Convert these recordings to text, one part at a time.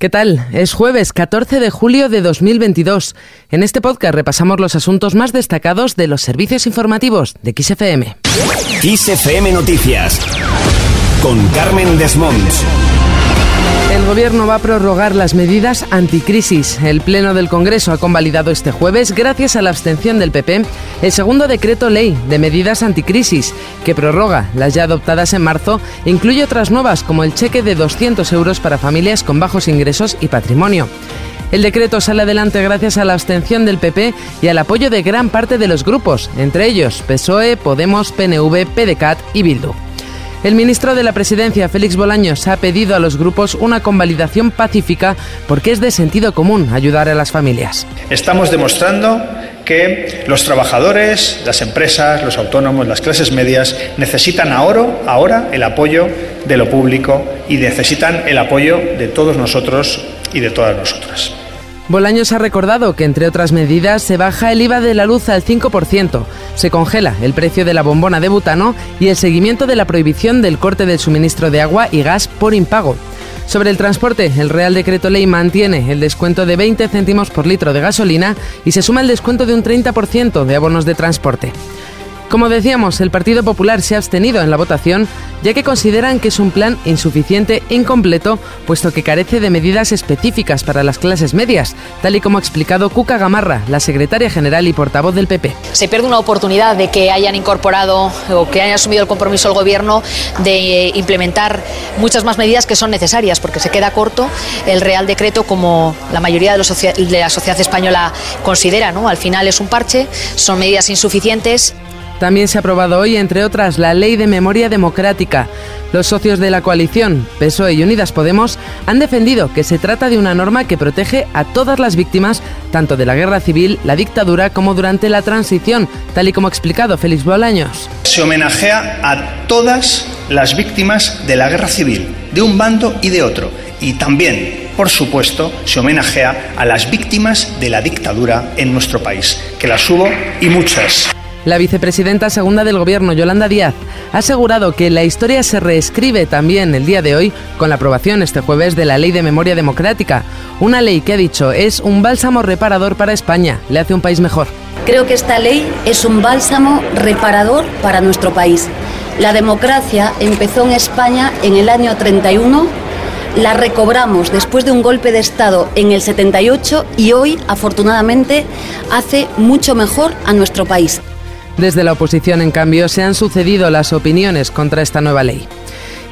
¿Qué tal? Es jueves 14 de julio de 2022. En este podcast repasamos los asuntos más destacados de los servicios informativos de XFM. XFM Noticias con Carmen Desmonts. El Gobierno va a prorrogar las medidas anticrisis. El Pleno del Congreso ha convalidado este jueves, gracias a la abstención del PP, el segundo decreto ley de medidas anticrisis, que prorroga las ya adoptadas en marzo e incluye otras nuevas, como el cheque de 200 euros para familias con bajos ingresos y patrimonio. El decreto sale adelante gracias a la abstención del PP y al apoyo de gran parte de los grupos, entre ellos PSOE, Podemos, PNV, PDCAT y Bildu. El ministro de la Presidencia, Félix Bolaños, ha pedido a los grupos una convalidación pacífica porque es de sentido común ayudar a las familias. Estamos demostrando que los trabajadores, las empresas, los autónomos, las clases medias necesitan ahora, ahora el apoyo de lo público y necesitan el apoyo de todos nosotros y de todas nosotras. Bolaños ha recordado que, entre otras medidas, se baja el IVA de la luz al 5%, se congela el precio de la bombona de butano y el seguimiento de la prohibición del corte del suministro de agua y gas por impago. Sobre el transporte, el Real Decreto Ley mantiene el descuento de 20 céntimos por litro de gasolina y se suma el descuento de un 30% de abonos de transporte. Como decíamos, el Partido Popular se ha abstenido en la votación ya que consideran que es un plan insuficiente e incompleto, puesto que carece de medidas específicas para las clases medias, tal y como ha explicado Cuca Gamarra, la secretaria general y portavoz del PP. Se pierde una oportunidad de que hayan incorporado o que hayan asumido el compromiso el Gobierno de eh, implementar muchas más medidas que son necesarias, porque se queda corto el Real Decreto como la mayoría de, la sociedad española considera. ¿no? Al final es un parche, son medidas insuficientes. También se ha aprobado hoy, entre otras, la Ley de Memoria Democrática. Los socios de la coalición, PSOE y Unidas Podemos, han defendido que se trata de una norma que protege a todas las víctimas, tanto de la guerra civil, la dictadura, como durante la transición, tal y como ha explicado Félix Bolaños. Se homenajea a todas las víctimas de la guerra civil, de un bando y de otro. Y también, por supuesto, se homenajea a las víctimas de la dictadura en nuestro país, que las hubo y muchas. La vicepresidenta segunda del Gobierno, Yolanda Díaz, ha asegurado que la historia se reescribe también el día de hoy con la aprobación este jueves de la Ley de Memoria Democrática, una ley que ha dicho es un bálsamo reparador para España, le hace un país mejor. Creo que esta ley es un bálsamo reparador para nuestro país. La democracia empezó en España en el año 31 la recobramos después de un golpe de Estado en el 78 y hoy, afortunadamente, hace mucho mejor a nuestro país. Desde la oposición, en cambio, se han sucedido las opiniones contra esta nueva ley.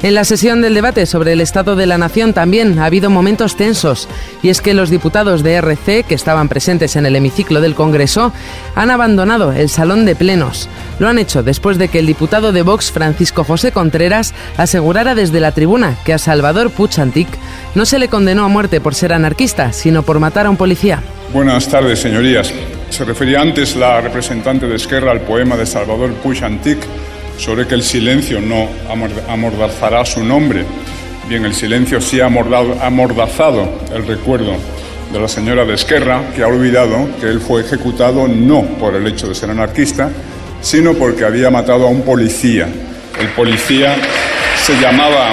En la sesión del debate sobre el Estado de la Nación también ha habido momentos tensos, y es que los diputados de RC, que estaban presentes en el hemiciclo del Congreso, han abandonado el salón de plenos. Lo han hecho después de que el diputado de Vox, Francisco José Contreras, asegurara desde la tribuna que a Salvador Puchantic no se le condenó a muerte por ser anarquista, sino por matar a un policía. Buenas tardes, señorías. Se refería antes la representante de Esquerra al poema de Salvador Puig Antic sobre que el silencio no amordazará su nombre. Bien, el silencio sí ha amordazado el recuerdo de la señora de Esquerra, que ha olvidado que él fue ejecutado no por el hecho de ser anarquista, sino porque había matado a un policía. El policía se llamaba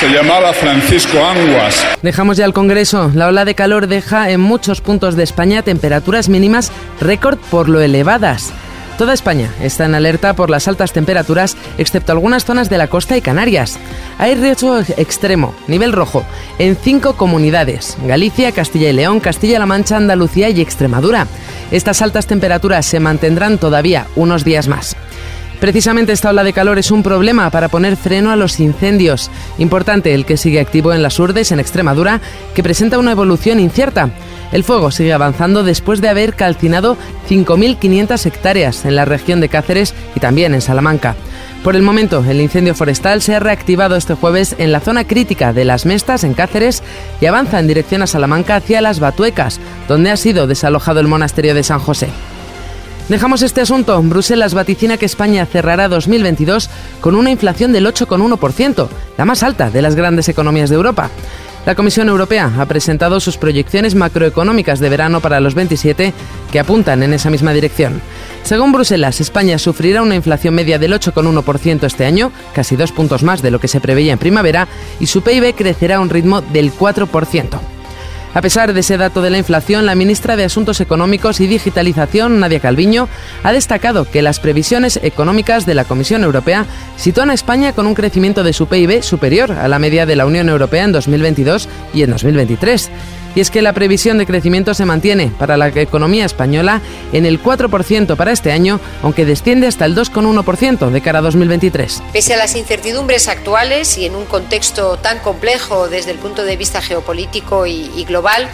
se llamaba Francisco Anguas. Dejamos ya el Congreso. La ola de calor deja en muchos puntos de España temperaturas mínimas récord por lo elevadas. Toda España está en alerta por las altas temperaturas, excepto algunas zonas de la costa y Canarias. Hay riesgo extremo, nivel rojo, en cinco comunidades, Galicia, Castilla y León, Castilla-La Mancha, Andalucía y Extremadura. Estas altas temperaturas se mantendrán todavía unos días más. Precisamente esta ola de calor es un problema para poner freno a los incendios. Importante el que sigue activo en las Urdes, en Extremadura, que presenta una evolución incierta. El fuego sigue avanzando después de haber calcinado 5.500 hectáreas en la región de Cáceres y también en Salamanca. Por el momento, el incendio forestal se ha reactivado este jueves en la zona crítica de Las Mestas, en Cáceres, y avanza en dirección a Salamanca hacia Las Batuecas, donde ha sido desalojado el monasterio de San José. Dejamos este asunto. Bruselas vaticina que España cerrará 2022 con una inflación del 8,1%, la más alta de las grandes economías de Europa. La Comisión Europea ha presentado sus proyecciones macroeconómicas de verano para los 27 que apuntan en esa misma dirección. Según Bruselas, España sufrirá una inflación media del 8,1% este año, casi dos puntos más de lo que se preveía en primavera, y su PIB crecerá a un ritmo del 4%. A pesar de ese dato de la inflación, la ministra de Asuntos Económicos y Digitalización, Nadia Calviño, ha destacado que las previsiones económicas de la Comisión Europea sitúan a España con un crecimiento de su PIB superior a la media de la Unión Europea en 2022 y en 2023. Y es que la previsión de crecimiento se mantiene para la economía española en el 4% para este año, aunque desciende hasta el 2,1% de cara a 2023. Pese a las incertidumbres actuales y en un contexto tan complejo desde el punto de vista geopolítico y, y global,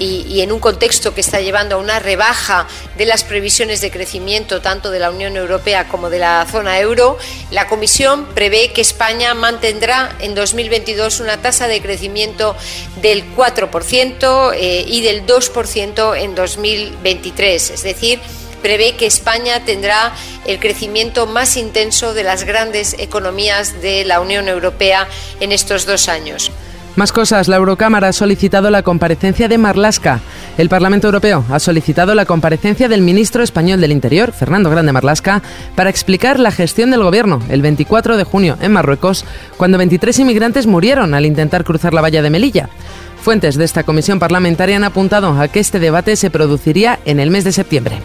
y, en un contexto que está llevando a una rebaja de las previsiones de crecimiento tanto de la Unión Europea como de la zona euro, la Comisión prevé que España mantendrá en 2022 una tasa de crecimiento del 4% eh, y del 2% en 2023. Es decir, prevé que España tendrá el crecimiento más intenso de las grandes economías de la Unión Europea en estos dos años. Más cosas, la Eurocámara ha solicitado la comparecencia de Marlasca. El Parlamento Europeo ha solicitado la comparecencia del ministro español del Interior, Fernando Grande Marlasca, para explicar la gestión del gobierno el 24 de junio en Marruecos, cuando 23 inmigrantes murieron al intentar cruzar la valla de Melilla. Fuentes de esta comisión parlamentaria han apuntado a que este debate se produciría en el mes de septiembre.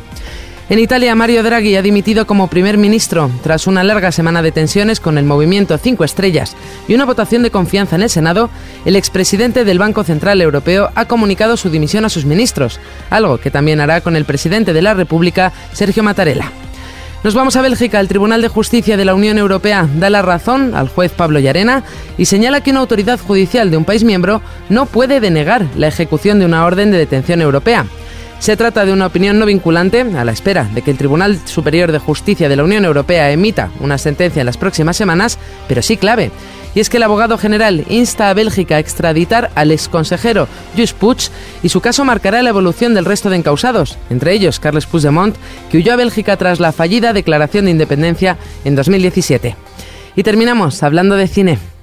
En Italia, Mario Draghi ha dimitido como primer ministro tras una larga semana de tensiones con el movimiento Cinco Estrellas y una votación de confianza en el Senado. El expresidente del Banco Central Europeo ha comunicado su dimisión a sus ministros, algo que también hará con el presidente de la República, Sergio Mattarella. Nos vamos a Bélgica. El Tribunal de Justicia de la Unión Europea da la razón al juez Pablo Llarena y señala que una autoridad judicial de un país miembro no puede denegar la ejecución de una orden de detención europea. Se trata de una opinión no vinculante a la espera de que el Tribunal Superior de Justicia de la Unión Europea emita una sentencia en las próximas semanas, pero sí clave. Y es que el abogado general insta a Bélgica a extraditar al exconsejero Jus Puig y su caso marcará la evolución del resto de encausados, entre ellos Carles Puigdemont, que huyó a Bélgica tras la fallida declaración de independencia en 2017. Y terminamos hablando de cine.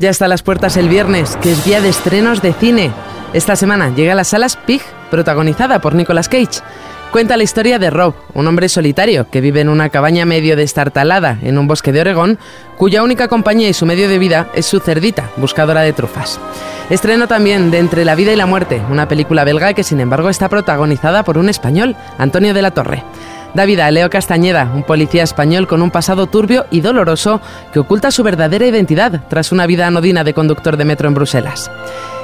Ya está a las puertas el viernes, que es día de estrenos de cine. Esta semana llega a las salas Pig, protagonizada por Nicolas Cage. Cuenta la historia de Rob, un hombre solitario que vive en una cabaña medio destartalada en un bosque de Oregón, cuya única compañía y su medio de vida es su cerdita, buscadora de trufas. Estreno también de Entre la vida y la muerte, una película belga que sin embargo está protagonizada por un español, Antonio de la Torre. David Leo Castañeda, un policía español con un pasado turbio y doloroso que oculta su verdadera identidad tras una vida anodina de conductor de metro en Bruselas.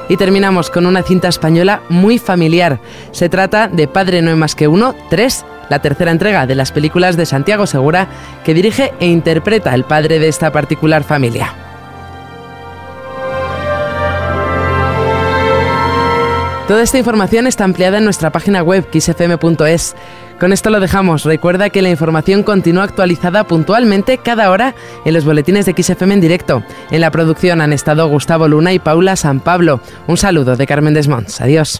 Y terminamos con una cinta española muy familiar. Se trata de Padre no hay más que uno, tres, la tercera entrega de las películas de Santiago Segura, que dirige e interpreta el padre de esta particular familia. Toda esta información está ampliada en nuestra página web xfm.es. Con esto lo dejamos. Recuerda que la información continúa actualizada puntualmente cada hora en los boletines de XFM en directo. En la producción han estado Gustavo Luna y Paula San Pablo. Un saludo de Carmen Desmonts. Adiós.